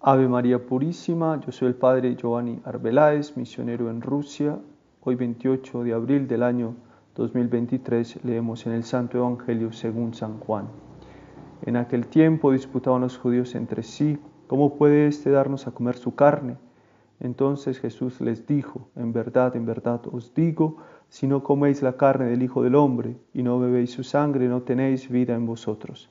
Ave María Purísima, yo soy el Padre Giovanni Arbeláez, misionero en Rusia. Hoy 28 de abril del año 2023 leemos en el Santo Evangelio según San Juan. En aquel tiempo disputaban los judíos entre sí, ¿cómo puede éste darnos a comer su carne? Entonces Jesús les dijo, en verdad, en verdad os digo, si no coméis la carne del Hijo del Hombre y no bebéis su sangre, no tenéis vida en vosotros.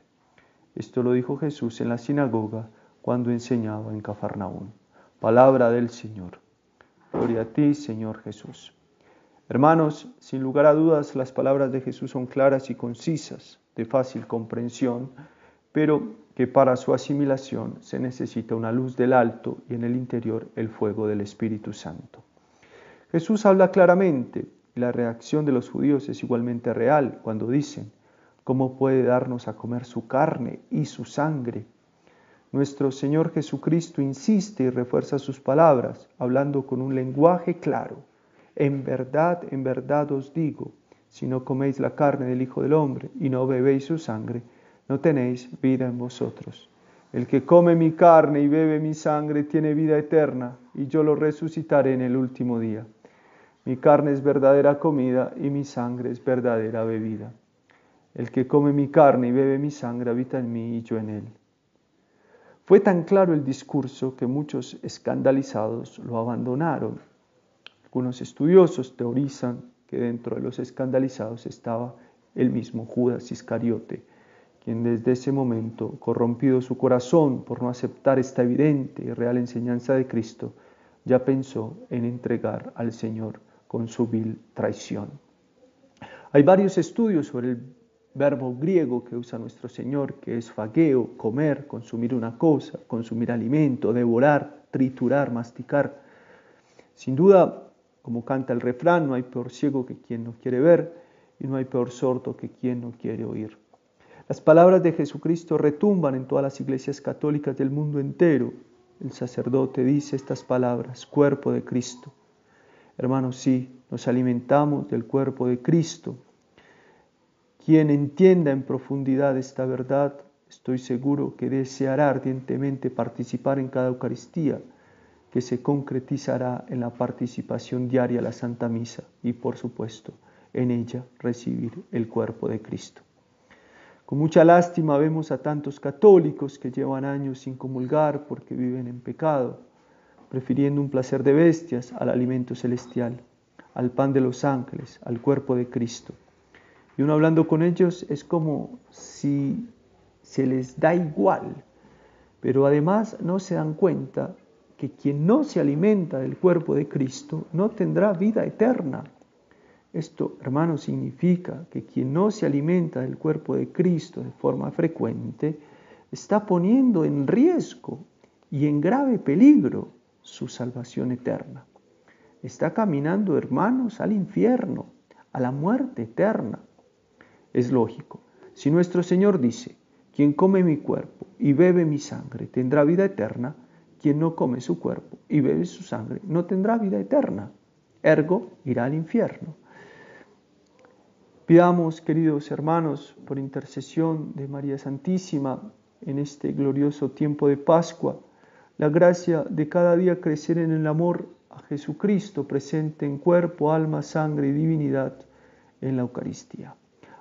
Esto lo dijo Jesús en la sinagoga cuando enseñaba en Cafarnaún. Palabra del Señor. Gloria a ti, Señor Jesús. Hermanos, sin lugar a dudas, las palabras de Jesús son claras y concisas, de fácil comprensión, pero que para su asimilación se necesita una luz del alto y en el interior el fuego del Espíritu Santo. Jesús habla claramente y la reacción de los judíos es igualmente real cuando dicen, ¿Cómo puede darnos a comer su carne y su sangre? Nuestro Señor Jesucristo insiste y refuerza sus palabras, hablando con un lenguaje claro. En verdad, en verdad os digo, si no coméis la carne del Hijo del Hombre y no bebéis su sangre, no tenéis vida en vosotros. El que come mi carne y bebe mi sangre tiene vida eterna, y yo lo resucitaré en el último día. Mi carne es verdadera comida y mi sangre es verdadera bebida. El que come mi carne y bebe mi sangre habita en mí y yo en él. Fue tan claro el discurso que muchos escandalizados lo abandonaron. Algunos estudiosos teorizan que dentro de los escandalizados estaba el mismo Judas Iscariote, quien desde ese momento, corrompido su corazón por no aceptar esta evidente y real enseñanza de Cristo, ya pensó en entregar al Señor con su vil traición. Hay varios estudios sobre el verbo griego que usa nuestro Señor, que es fagueo, comer, consumir una cosa, consumir alimento, devorar, triturar, masticar. Sin duda, como canta el refrán, no hay peor ciego que quien no quiere ver y no hay peor sordo que quien no quiere oír. Las palabras de Jesucristo retumban en todas las iglesias católicas del mundo entero. El sacerdote dice estas palabras, cuerpo de Cristo. Hermanos, sí, nos alimentamos del cuerpo de Cristo, quien entienda en profundidad esta verdad, estoy seguro que deseará ardientemente participar en cada Eucaristía, que se concretizará en la participación diaria a la Santa Misa y, por supuesto, en ella recibir el cuerpo de Cristo. Con mucha lástima vemos a tantos católicos que llevan años sin comulgar porque viven en pecado, prefiriendo un placer de bestias al alimento celestial, al pan de los ángeles, al cuerpo de Cristo. Y uno hablando con ellos es como si se les da igual, pero además no se dan cuenta que quien no se alimenta del cuerpo de Cristo no tendrá vida eterna. Esto, hermano, significa que quien no se alimenta del cuerpo de Cristo de forma frecuente está poniendo en riesgo y en grave peligro su salvación eterna. Está caminando, hermanos, al infierno, a la muerte eterna. Es lógico. Si nuestro Señor dice, quien come mi cuerpo y bebe mi sangre tendrá vida eterna, quien no come su cuerpo y bebe su sangre no tendrá vida eterna. Ergo, irá al infierno. Pidamos, queridos hermanos, por intercesión de María Santísima en este glorioso tiempo de Pascua, la gracia de cada día crecer en el amor a Jesucristo presente en cuerpo, alma, sangre y divinidad en la Eucaristía.